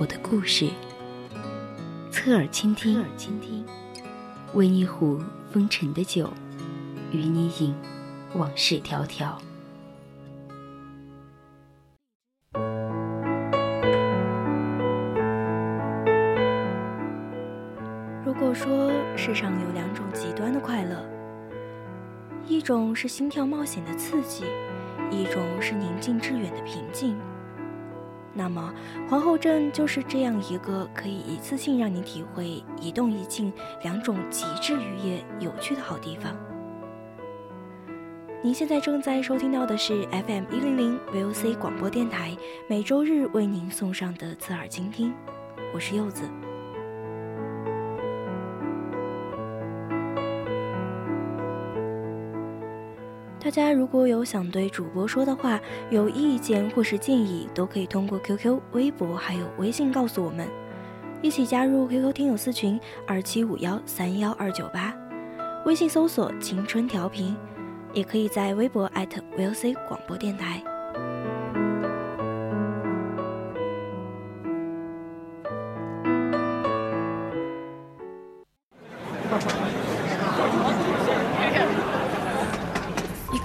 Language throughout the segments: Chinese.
我的故事，侧耳倾听，侧耳倾听，温一壶风尘的酒，与你饮往事迢迢。如果说世上有两种极端的快乐，一种是心跳冒险的刺激，一种是宁静致远的平静。那么，皇后镇就是这样一个可以一次性让你体会一动一静两种极致愉悦、有趣的好地方。您现在正在收听到的是 FM 一零零 VOC 广播电台，每周日为您送上的刺耳倾听，我是柚子。大家如果有想对主播说的话，有意见或是建议，都可以通过 QQ、微博还有微信告诉我们，一起加入 QQ 听友四群二七五幺三幺二九八，微信搜索“青春调频”，也可以在微博 @VOC 广播电台。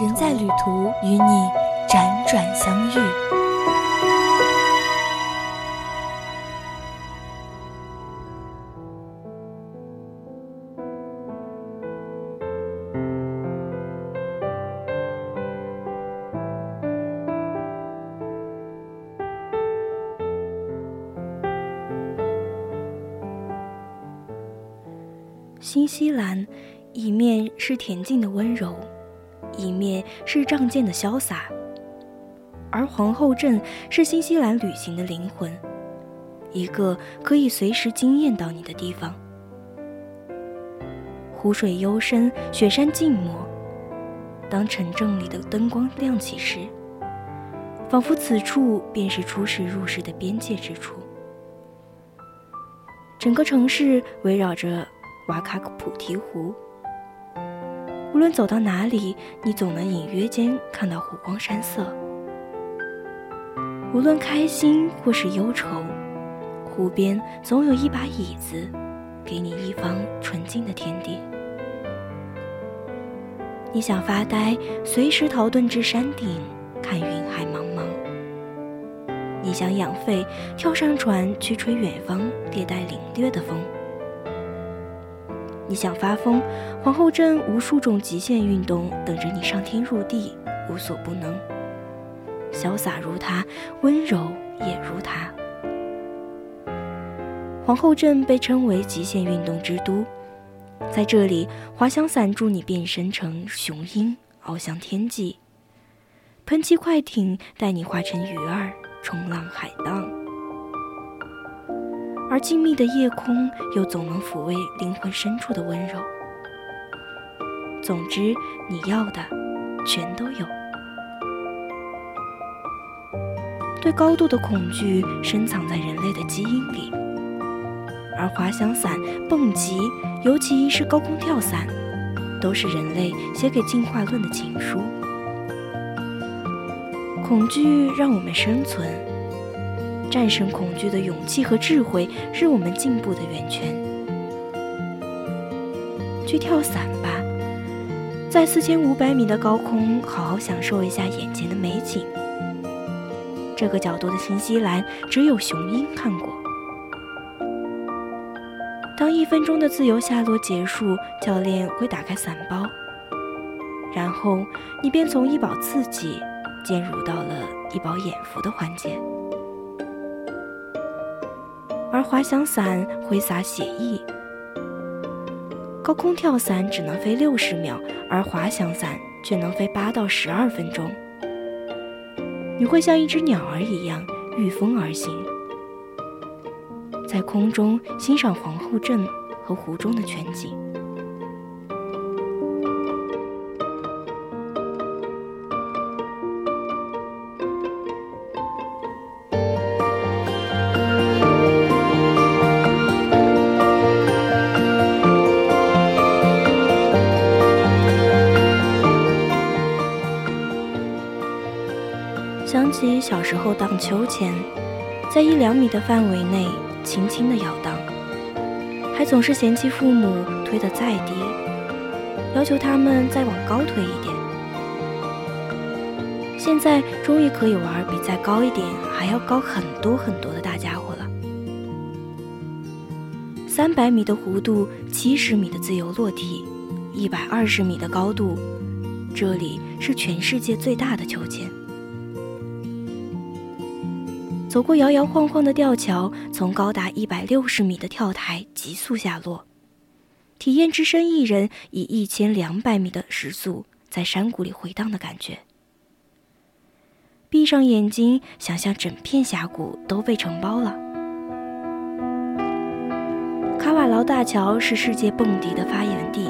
人在旅途，与你辗转相遇。新西兰，一面是恬静的温柔。一面是仗剑的潇洒，而皇后镇是新西兰旅行的灵魂，一个可以随时惊艳到你的地方。湖水幽深，雪山静默。当城镇里的灯光亮起时，仿佛此处便是出世入世的边界之处。整个城市围绕着瓦卡普提湖。无论走到哪里，你总能隐约间看到湖光山色。无论开心或是忧愁，湖边总有一把椅子，给你一方纯净的天地。你想发呆，随时逃遁至山顶，看云海茫茫。你想养肺，跳上船去吹远方略带领略的风。你想发疯，皇后镇无数种极限运动等着你上天入地，无所不能。潇洒如他，温柔也如他。皇后镇被称为极限运动之都，在这里，滑翔伞助你变身成雄鹰，翱翔天际；喷气快艇带你化成鱼儿，冲浪海荡。而静谧的夜空，又总能抚慰灵魂深处的温柔。总之，你要的，全都有。对高度的恐惧深藏在人类的基因里，而滑翔伞、蹦极，尤其是高空跳伞，都是人类写给进化论的情书。恐惧让我们生存。战胜恐惧的勇气和智慧是我们进步的源泉。去跳伞吧，在四千五百米的高空，好好享受一下眼前的美景。这个角度的新西兰，只有雄鹰看过。当一分钟的自由下落结束，教练会打开伞包，然后你便从一饱刺激进入到了一饱眼福的环节。而滑翔伞挥洒血意，高空跳伞只能飞六十秒，而滑翔伞却能飞八到十二分钟。你会像一只鸟儿一样御风而行，在空中欣赏皇后镇和湖中的全景。后荡秋千，在一两米的范围内轻轻的摇荡，还总是嫌弃父母推得再低，要求他们再往高推一点。现在终于可以玩比再高一点还要高很多很多的大家伙了。三百米的弧度，七十米的自由落体，一百二十米的高度，这里是全世界最大的秋千。走过摇摇晃晃的吊桥，从高达一百六十米的跳台急速下落，体验只身一人以一千两百米的时速在山谷里回荡的感觉。闭上眼睛，想象整片峡谷都被承包了。卡瓦劳大桥是世界蹦迪的发源地，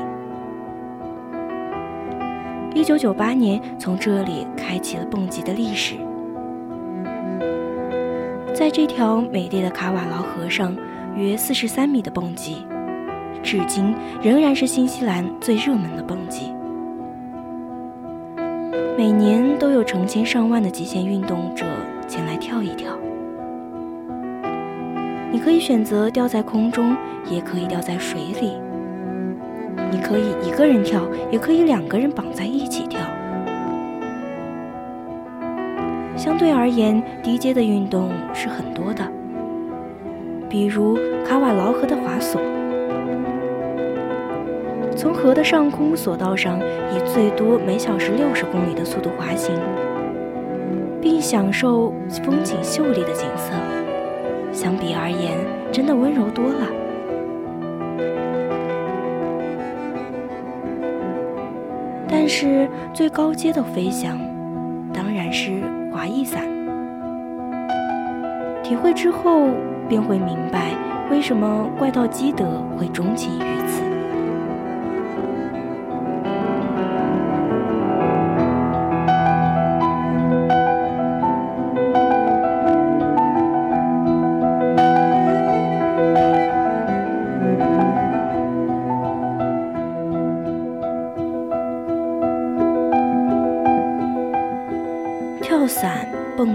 一九九八年从这里开启了蹦极的历史。在这条美丽的卡瓦劳河上，约四十三米的蹦极，至今仍然是新西兰最热门的蹦极。每年都有成千上万的极限运动者前来跳一跳。你可以选择吊在空中，也可以吊在水里。你可以一个人跳，也可以两个人绑在一起跳。相对而言，低阶的运动是很多的，比如卡瓦劳河的滑索，从河的上空索道上以最多每小时六十公里的速度滑行，并享受风景秀丽的景色，相比而言，真的温柔多了。但是最高阶的飞翔，当然是。滑翼伞，体会之后便会明白为什么怪盗基德会钟情于此。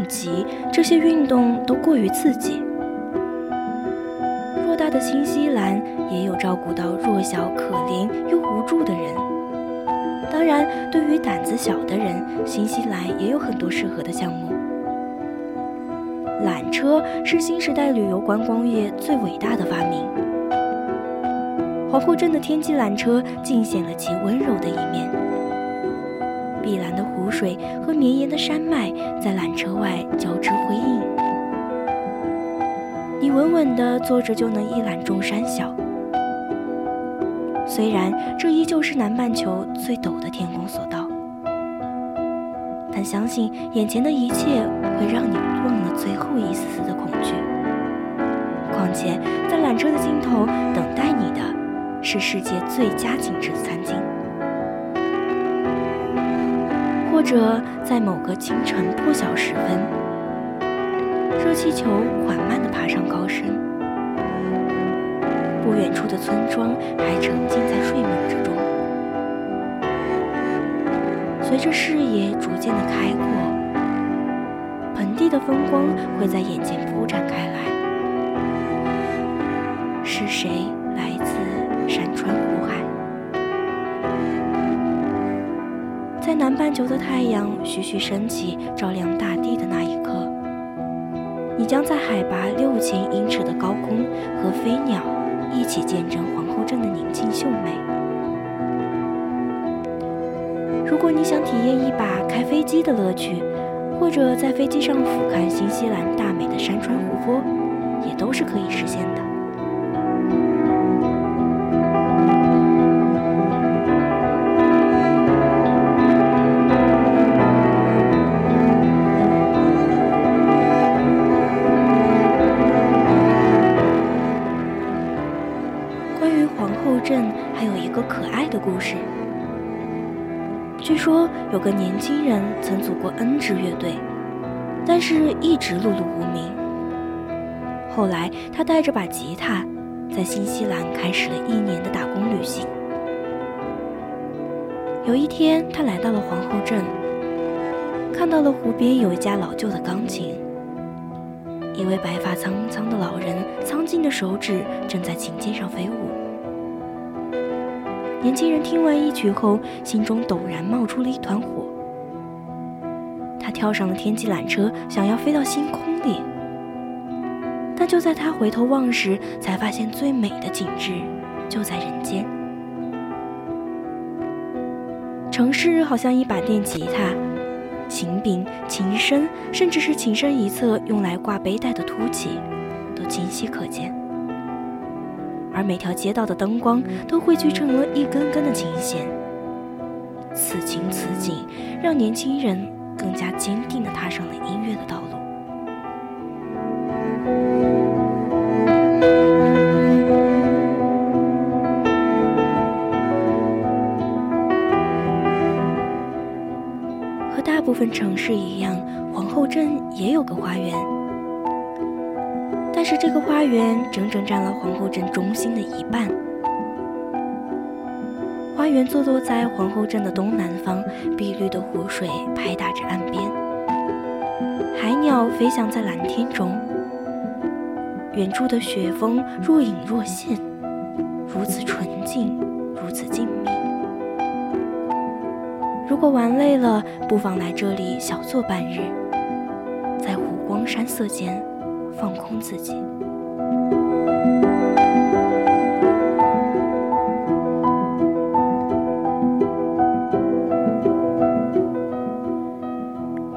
及这些运动都过于刺激。偌大的新西兰也有照顾到弱小、可怜又无助的人。当然，对于胆子小的人，新西兰也有很多适合的项目。缆车是新时代旅游观光业最伟大的发明。皇后镇的天际缆车尽显了其温柔的一面。碧蓝的湖水和绵延的山脉在缆车外交织辉映，你稳稳地坐着就能一览众山小。虽然这依旧是南半球最陡的天空索道，但相信眼前的一切会让你忘了最后一丝丝的恐惧。况且，在缆车的尽头等待你的，是世界最佳景致的餐厅。或者在某个清晨破晓时分，热气球缓慢地爬上高升，不远处的村庄还沉浸在睡梦之中。随着视野逐渐的开阔，盆地的风光会在眼前铺展开来。是谁南半球的太阳徐徐升起照亮大地的那一刻。你将在海拔六千英尺的高空和飞鸟一起见证皇后镇的宁静秀美。如果你想体验一把开飞机的乐趣或者在飞机上俯瞰新西兰大美的山川湖泊也都是可以实现的。有个年轻人曾组过 N 支乐队，但是一直碌碌无名。后来他带着把吉他，在新西兰开始了一年的打工旅行。有一天，他来到了皇后镇，看到了湖边有一架老旧的钢琴，一位白发苍苍的老人，苍劲的手指正在琴键上飞舞。年轻人听完一曲后，心中陡然冒出了一团火。他跳上了天际缆车，想要飞到星空里。但就在他回头望时，才发现最美的景致就在人间。城市好像一把电吉他，琴柄、琴身，甚至是琴身一侧用来挂背带的凸起，都清晰可见。而每条街道的灯光都汇聚成了一根根的琴弦，此情此景，让年轻人更加坚定地踏上了音乐的道路。和大部分城市一样，皇后镇也有个花园。是这个花园整整占了皇后镇中心的一半。花园坐落在皇后镇的东南方，碧绿的湖水拍打着岸边，海鸟飞翔在蓝天中，远处的雪峰若隐若现，如此纯净，如此静谧。如果玩累了，不妨来这里小坐半日，在湖光山色间。放空自己。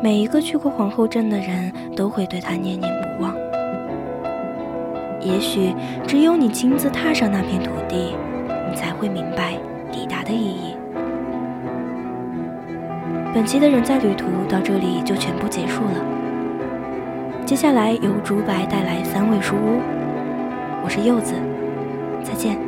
每一个去过皇后镇的人都会对他念念不忘。也许只有你亲自踏上那片土地，你才会明白抵达的意义。本期的人在旅途到这里就全部结束了。接下来由竹白带来三味书屋，我是柚子，再见。